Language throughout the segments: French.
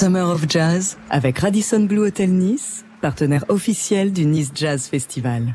Summer of Jazz avec Radisson Blue Hotel Nice, partenaire officiel du Nice Jazz Festival.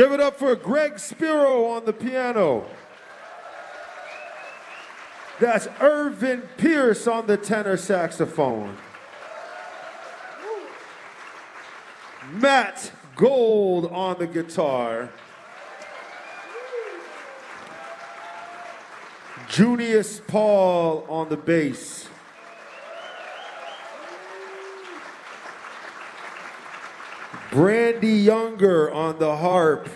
Give it up for Greg Spiro on the piano. That's Irvin Pierce on the tenor saxophone. Matt Gold on the guitar. Junius Paul on the bass. Brandy Younger on the harp.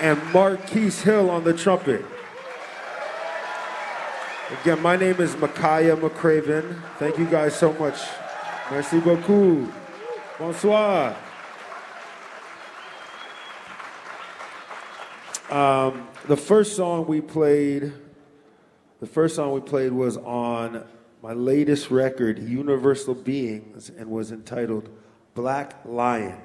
And Marquise Hill on the trumpet. Again, my name is Micaiah McCraven. Thank you guys so much. Merci beaucoup. Bonsoir. Um, the first song we played, the first song we played was on my latest record, Universal Beings, and was entitled Black Lion.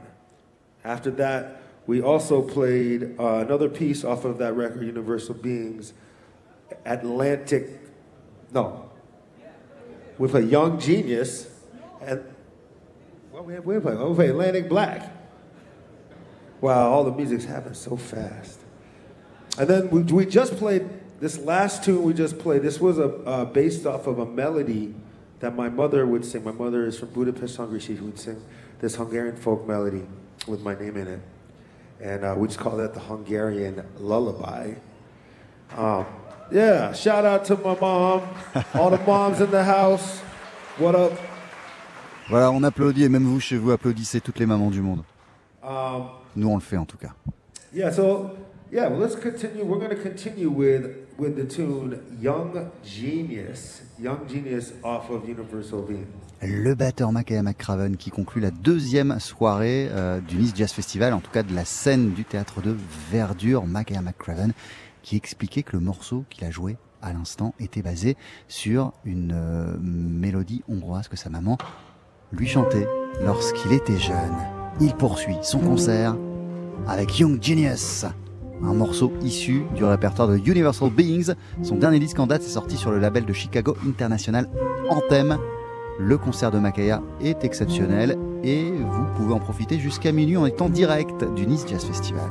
After that, we also played uh, another piece off of that record, Universal Beings, Atlantic. No. We played Young Genius, and what we have, we play? We play Atlantic Black. Wow, all the music's happening so fast. And then we, we just played this last tune we just played. This was a uh, based off of a melody that my mother would sing. My mother is from Budapest, Hungary. She would sing this Hungarian folk melody with my name in it, and uh, we just call that the Hungarian lullaby. Um, yeah, shout out to my mom, all the moms in the house. What up? Voilà, on applaudit et même vous chez vous applaudissez toutes les mamans du monde. Um, Nous on le fait en tout cas. Yeah, so yeah, well, let's continue. We're going to continue with with the tune "Young Genius," "Young Genius" off of Universal. Le batteur Makaya McCraven qui conclut la deuxième soirée euh, du Nice Jazz Festival, en tout cas de la scène du théâtre de Verdure, Makaya McCraven, qui expliquait que le morceau qu'il a joué à l'instant était basé sur une euh, mélodie hongroise que sa maman lui chantait lorsqu'il était jeune. Il poursuit son concert avec Young Genius, un morceau issu du répertoire de Universal Beings. Son dernier disque en date est sorti sur le label de Chicago International Anthem. Le concert de Makaya est exceptionnel et vous pouvez en profiter jusqu'à minuit en étant direct du Nice Jazz Festival.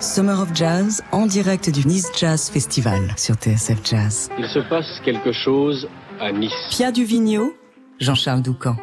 Summer of Jazz en direct du Nice Jazz Festival sur TSF Jazz. Il se passe quelque chose à Nice. Pia Duvigneau, Jean-Charles Doucan.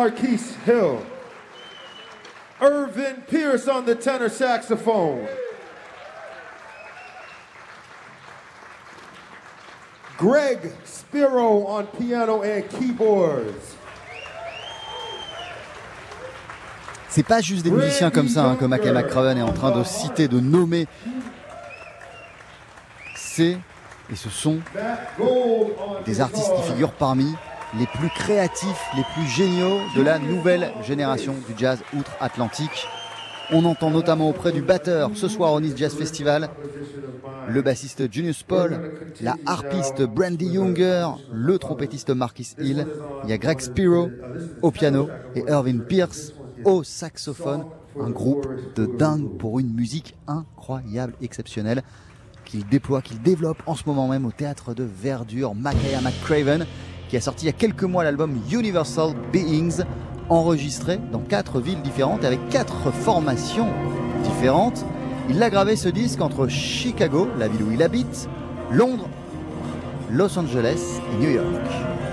Marquise Hill. Irvin Pierce on the tenor saxophone. Greg Spiro on piano and keyboards. C'est pas juste des musiciens comme ça hein, que Mac McCraven est en train de citer, de nommer. C'est et ce sont des artistes qui figurent parmi les plus créatifs, les plus géniaux de la nouvelle génération du jazz outre-Atlantique. On entend notamment auprès du batteur ce soir au Nice Jazz Festival le bassiste Junius Paul, la harpiste Brandy Younger, le trompettiste Marcus Hill, il y a Greg Spiro au piano et Irvin Pierce au saxophone. Un groupe de dingue pour une musique incroyable, exceptionnelle qu'il déploie, qu'il développe en ce moment même au théâtre de Verdure, Makaya McCraven, qui a sorti il y a quelques mois l'album Universal Beings, enregistré dans quatre villes différentes avec quatre formations différentes. Il a gravé ce disque entre Chicago, la ville où il habite, Londres, Los Angeles et New York.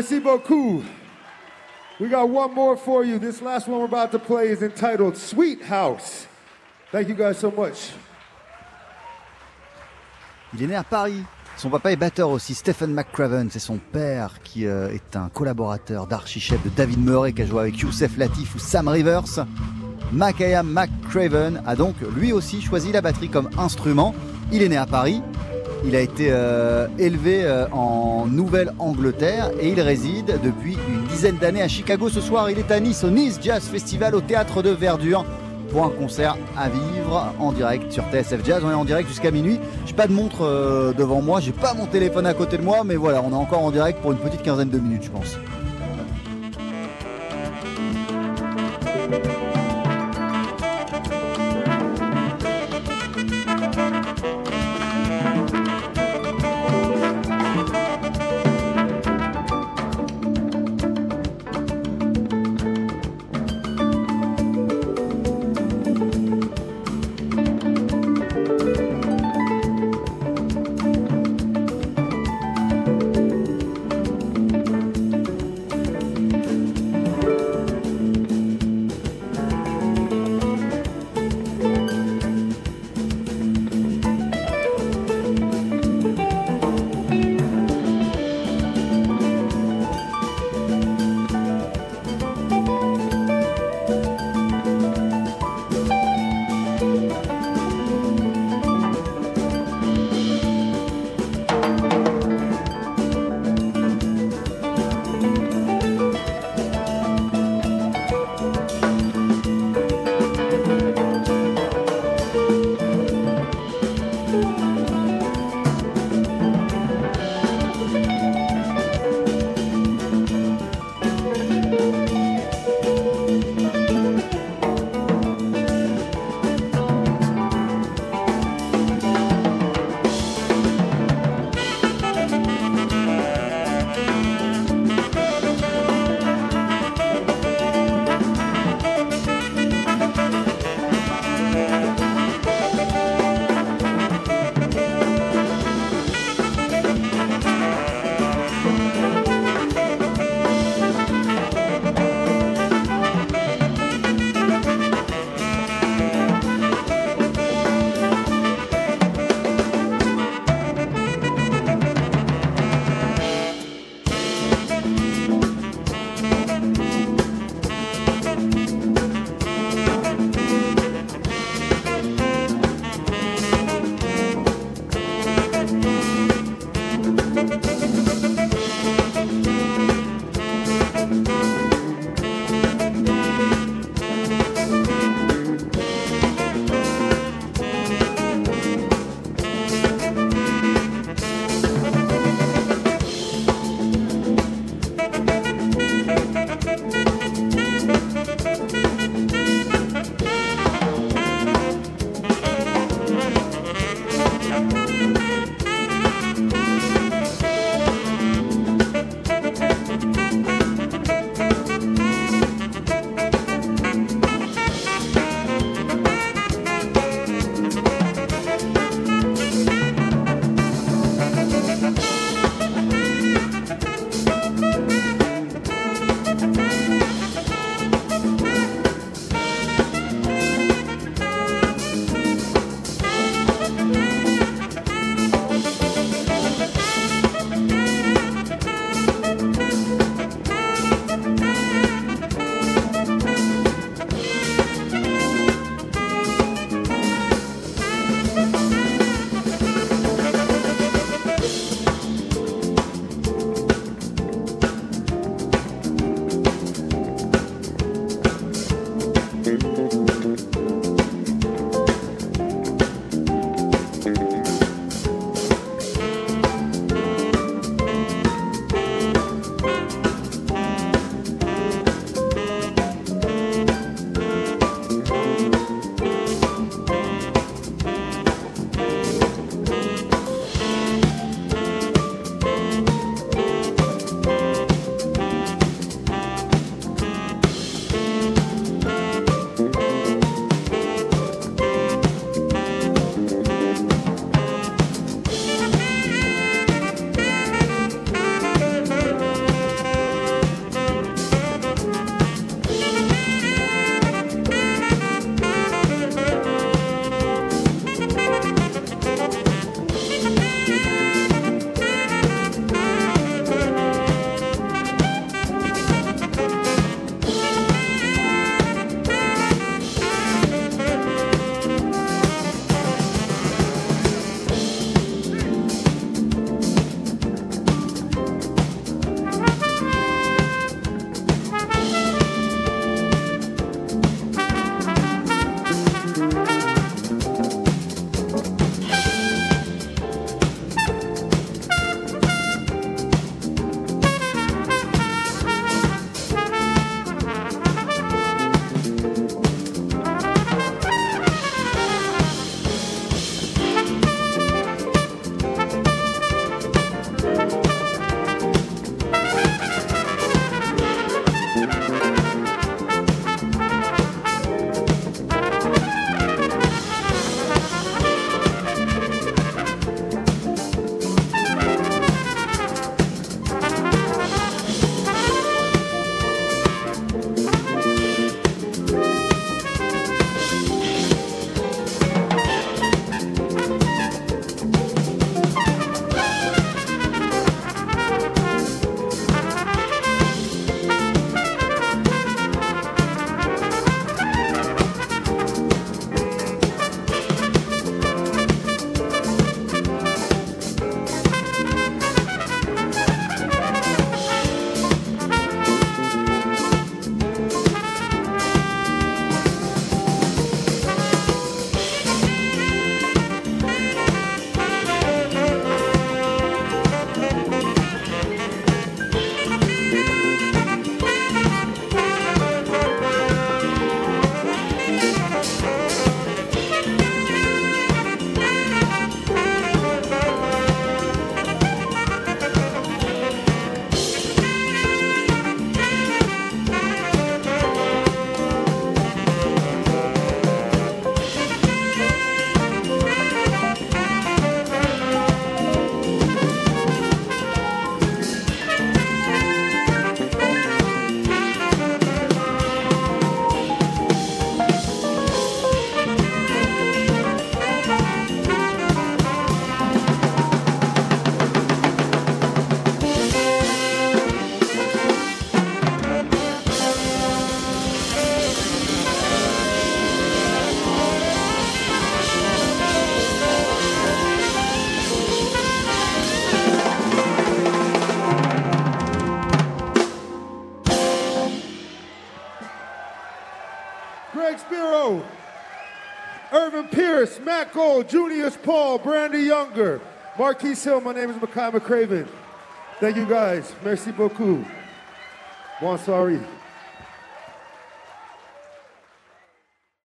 Merci beaucoup. We got one more for you. This last one we're about to play is entitled Sweet House. Thank you guys so much. Il est né à Paris. Son papa est batteur aussi, Stephen McCraven. C'est son père qui euh, est un collaborateur d'archichef de David Murray qui a joué avec Youssef Latif ou Sam Rivers. Makaya McCraven a donc lui aussi choisi la batterie comme instrument. Il est né à Paris. Il a été euh, élevé euh, en Nouvelle-Angleterre et il réside depuis une dizaine d'années à Chicago. Ce soir, il est à Nice, au Nice Jazz Festival, au théâtre de Verdure, pour un concert à vivre en direct sur TSF Jazz. On est en direct jusqu'à minuit. J'ai pas de montre euh, devant moi, j'ai pas mon téléphone à côté de moi, mais voilà, on est encore en direct pour une petite quinzaine de minutes, je pense. Gold, Junius Paul, Brandy Younger, Marquise Hill. My name is Makai McCraven. Thank you guys. Merci beaucoup. Bonsoir.